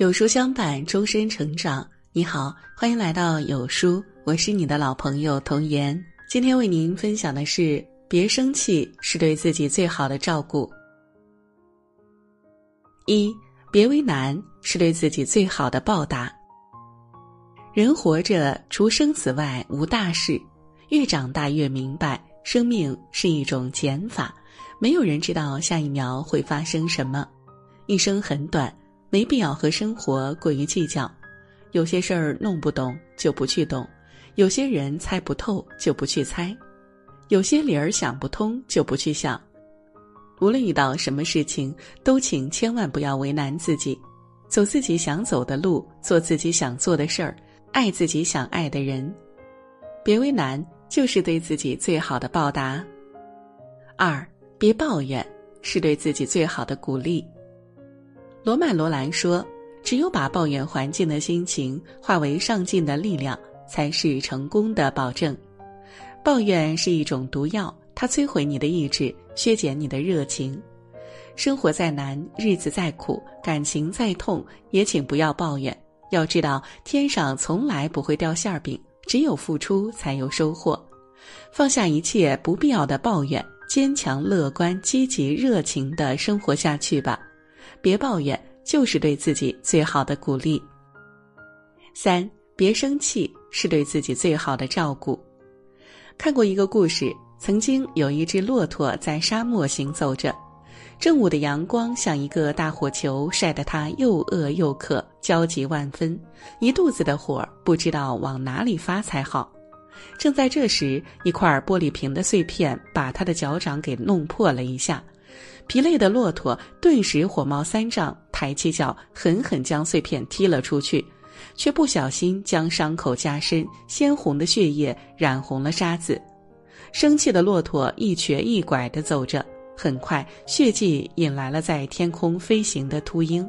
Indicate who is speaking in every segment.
Speaker 1: 有书相伴，终身成长。你好，欢迎来到有书，我是你的老朋友童言。今天为您分享的是：别生气是对自己最好的照顾。一，别为难是对自己最好的报答。人活着，除生死外无大事。越长大越明白，生命是一种减法，没有人知道下一秒会发生什么。一生很短。没必要和生活过于计较，有些事儿弄不懂就不去懂，有些人猜不透就不去猜，有些理儿想不通就不去想。无论遇到什么事情，都请千万不要为难自己，走自己想走的路，做自己想做的事儿，爱自己想爱的人，别为难，就是对自己最好的报答。二，别抱怨，是对自己最好的鼓励。罗曼·罗兰说：“只有把抱怨环境的心情化为上进的力量，才是成功的保证。抱怨是一种毒药，它摧毁你的意志，削减你的热情。生活再难，日子再苦，感情再痛，也请不要抱怨。要知道，天上从来不会掉馅儿饼，只有付出才有收获。放下一切不必要的抱怨，坚强、乐观、积极、热情的生活下去吧。”别抱怨，就是对自己最好的鼓励。三，别生气，是对自己最好的照顾。看过一个故事，曾经有一只骆驼在沙漠行走着，正午的阳光像一个大火球，晒得它又饿又渴，焦急万分，一肚子的火，不知道往哪里发才好。正在这时，一块玻璃瓶的碎片把他的脚掌给弄破了一下。疲累的骆驼顿时火冒三丈，抬起脚狠狠将碎片踢了出去，却不小心将伤口加深，鲜红的血液染红了沙子。生气的骆驼一瘸一拐地走着，很快血迹引来了在天空飞行的秃鹰。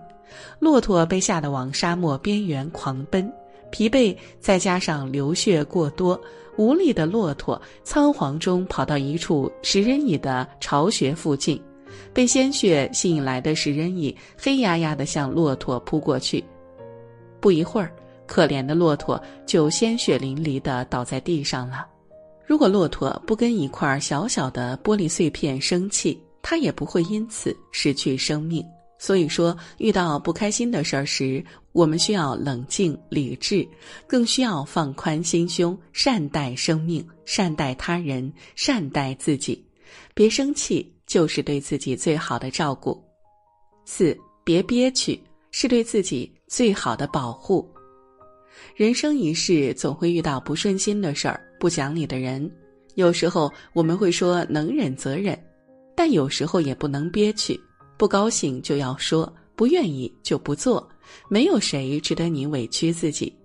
Speaker 1: 骆驼被吓得往沙漠边缘狂奔，疲惫再加上流血过多，无力的骆驼仓皇中跑到一处食人蚁的巢穴附近。被鲜血吸引来的食人蚁黑压压地向骆驼扑过去，不一会儿，可怜的骆驼就鲜血淋漓地倒在地上了。如果骆驼不跟一块小小的玻璃碎片生气，它也不会因此失去生命。所以说，遇到不开心的事儿时，我们需要冷静理智，更需要放宽心胸，善待生命，善待他人，善待自己，别生气。就是对自己最好的照顾。四，别憋屈，是对自己最好的保护。人生一世，总会遇到不顺心的事儿、不讲理的人。有时候我们会说能忍则忍，但有时候也不能憋屈。不高兴就要说，不愿意就不做。没有谁值得你委屈自己，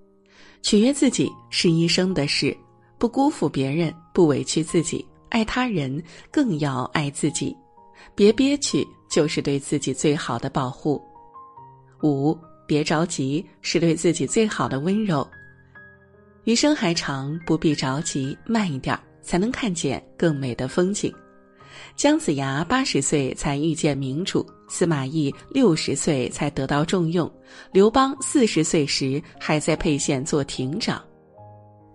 Speaker 1: 取悦自己是一生的事。不辜负别人，不委屈自己。爱他人更要爱自己，别憋屈，就是对自己最好的保护。五，别着急，是对自己最好的温柔。余生还长，不必着急，慢一点才能看见更美的风景。姜子牙八十岁才遇见明主，司马懿六十岁才得到重用，刘邦四十岁时还在沛县做亭长。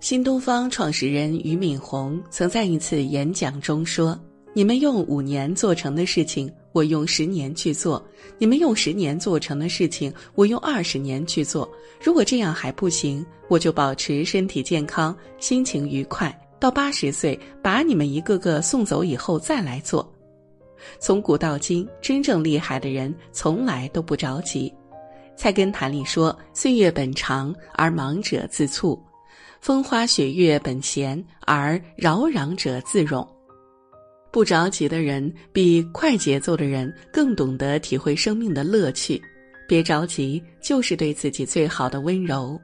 Speaker 1: 新东方创始人俞敏洪曾在一次演讲中说：“你们用五年做成的事情，我用十年去做；你们用十年做成的事情，我用二十年去做。如果这样还不行，我就保持身体健康，心情愉快，到八十岁把你们一个个送走以后再来做。”从古到今，真正厉害的人从来都不着急。菜根谭里说：“岁月本长，而忙者自促。”风花雪月本闲，而扰攘者自冗。不着急的人比快节奏的人更懂得体会生命的乐趣。别着急，就是对自己最好的温柔。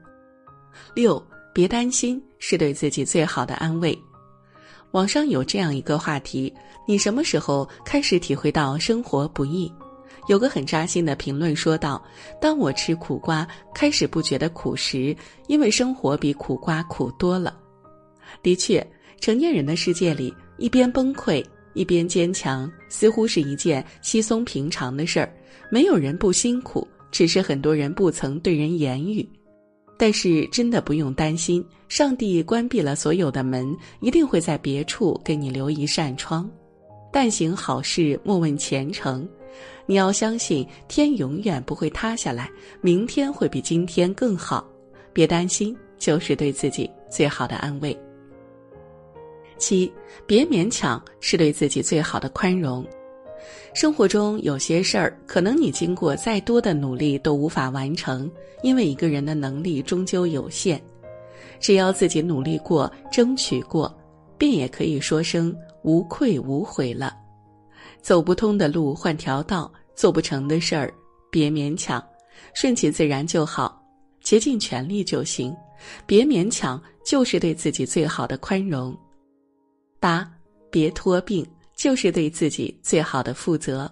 Speaker 1: 六，别担心，是对自己最好的安慰。网上有这样一个话题：你什么时候开始体会到生活不易？有个很扎心的评论说道：“当我吃苦瓜开始不觉得苦时，因为生活比苦瓜苦多了。”的确，成年人的世界里，一边崩溃一边坚强，似乎是一件稀松平常的事儿。没有人不辛苦，只是很多人不曾对人言语。但是真的不用担心，上帝关闭了所有的门，一定会在别处给你留一扇窗。但行好事，莫问前程。你要相信，天永远不会塌下来，明天会比今天更好。别担心，就是对自己最好的安慰。七，别勉强，是对自己最好的宽容。生活中有些事儿，可能你经过再多的努力都无法完成，因为一个人的能力终究有限。只要自己努力过、争取过，便也可以说声无愧无悔了。走不通的路换条道，做不成的事儿别勉强，顺其自然就好，竭尽全力就行。别勉强，就是对自己最好的宽容。八，别拖病。就是对自己最好的负责。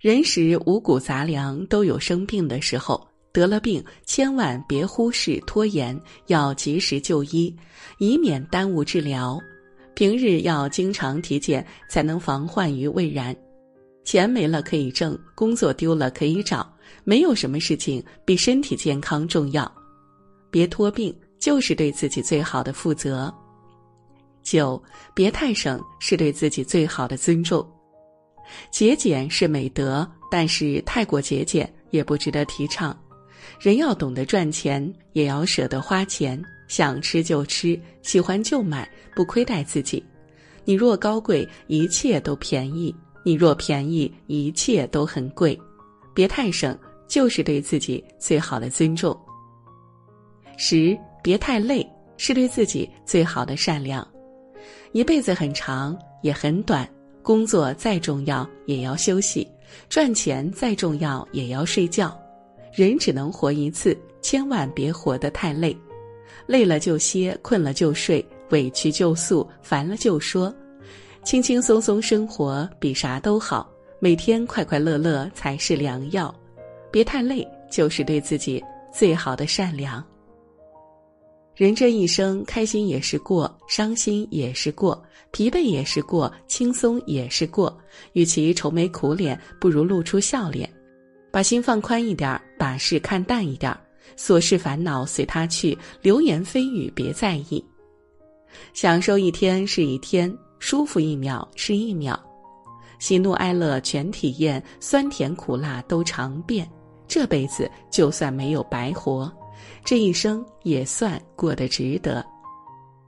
Speaker 1: 人食五谷杂粮，都有生病的时候。得了病，千万别忽视拖延，要及时就医，以免耽误治疗。平日要经常体检，才能防患于未然。钱没了可以挣，工作丢了可以找，没有什么事情比身体健康重要。别拖病，就是对自己最好的负责。九，别太省，是对自己最好的尊重。节俭是美德，但是太过节俭也不值得提倡。人要懂得赚钱，也要舍得花钱。想吃就吃，喜欢就买，不亏待自己。你若高贵，一切都便宜；你若便宜，一切都很贵。别太省，就是对自己最好的尊重。十，别太累，是对自己最好的善良。一辈子很长也很短，工作再重要也要休息，赚钱再重要也要睡觉。人只能活一次，千万别活得太累。累了就歇，困了就睡，委屈就诉，烦了就说。轻轻松松生活比啥都好，每天快快乐乐才是良药。别太累，就是对自己最好的善良。人这一生，开心也是过，伤心也是过，疲惫也是过，轻松也是过。与其愁眉苦脸，不如露出笑脸，把心放宽一点儿，把事看淡一点儿，琐事烦恼随他去，流言蜚语别在意。享受一天是一天，舒服一秒是一秒，喜怒哀乐全体验，酸甜苦辣都尝遍。这辈子就算没有白活。这一生也算过得值得。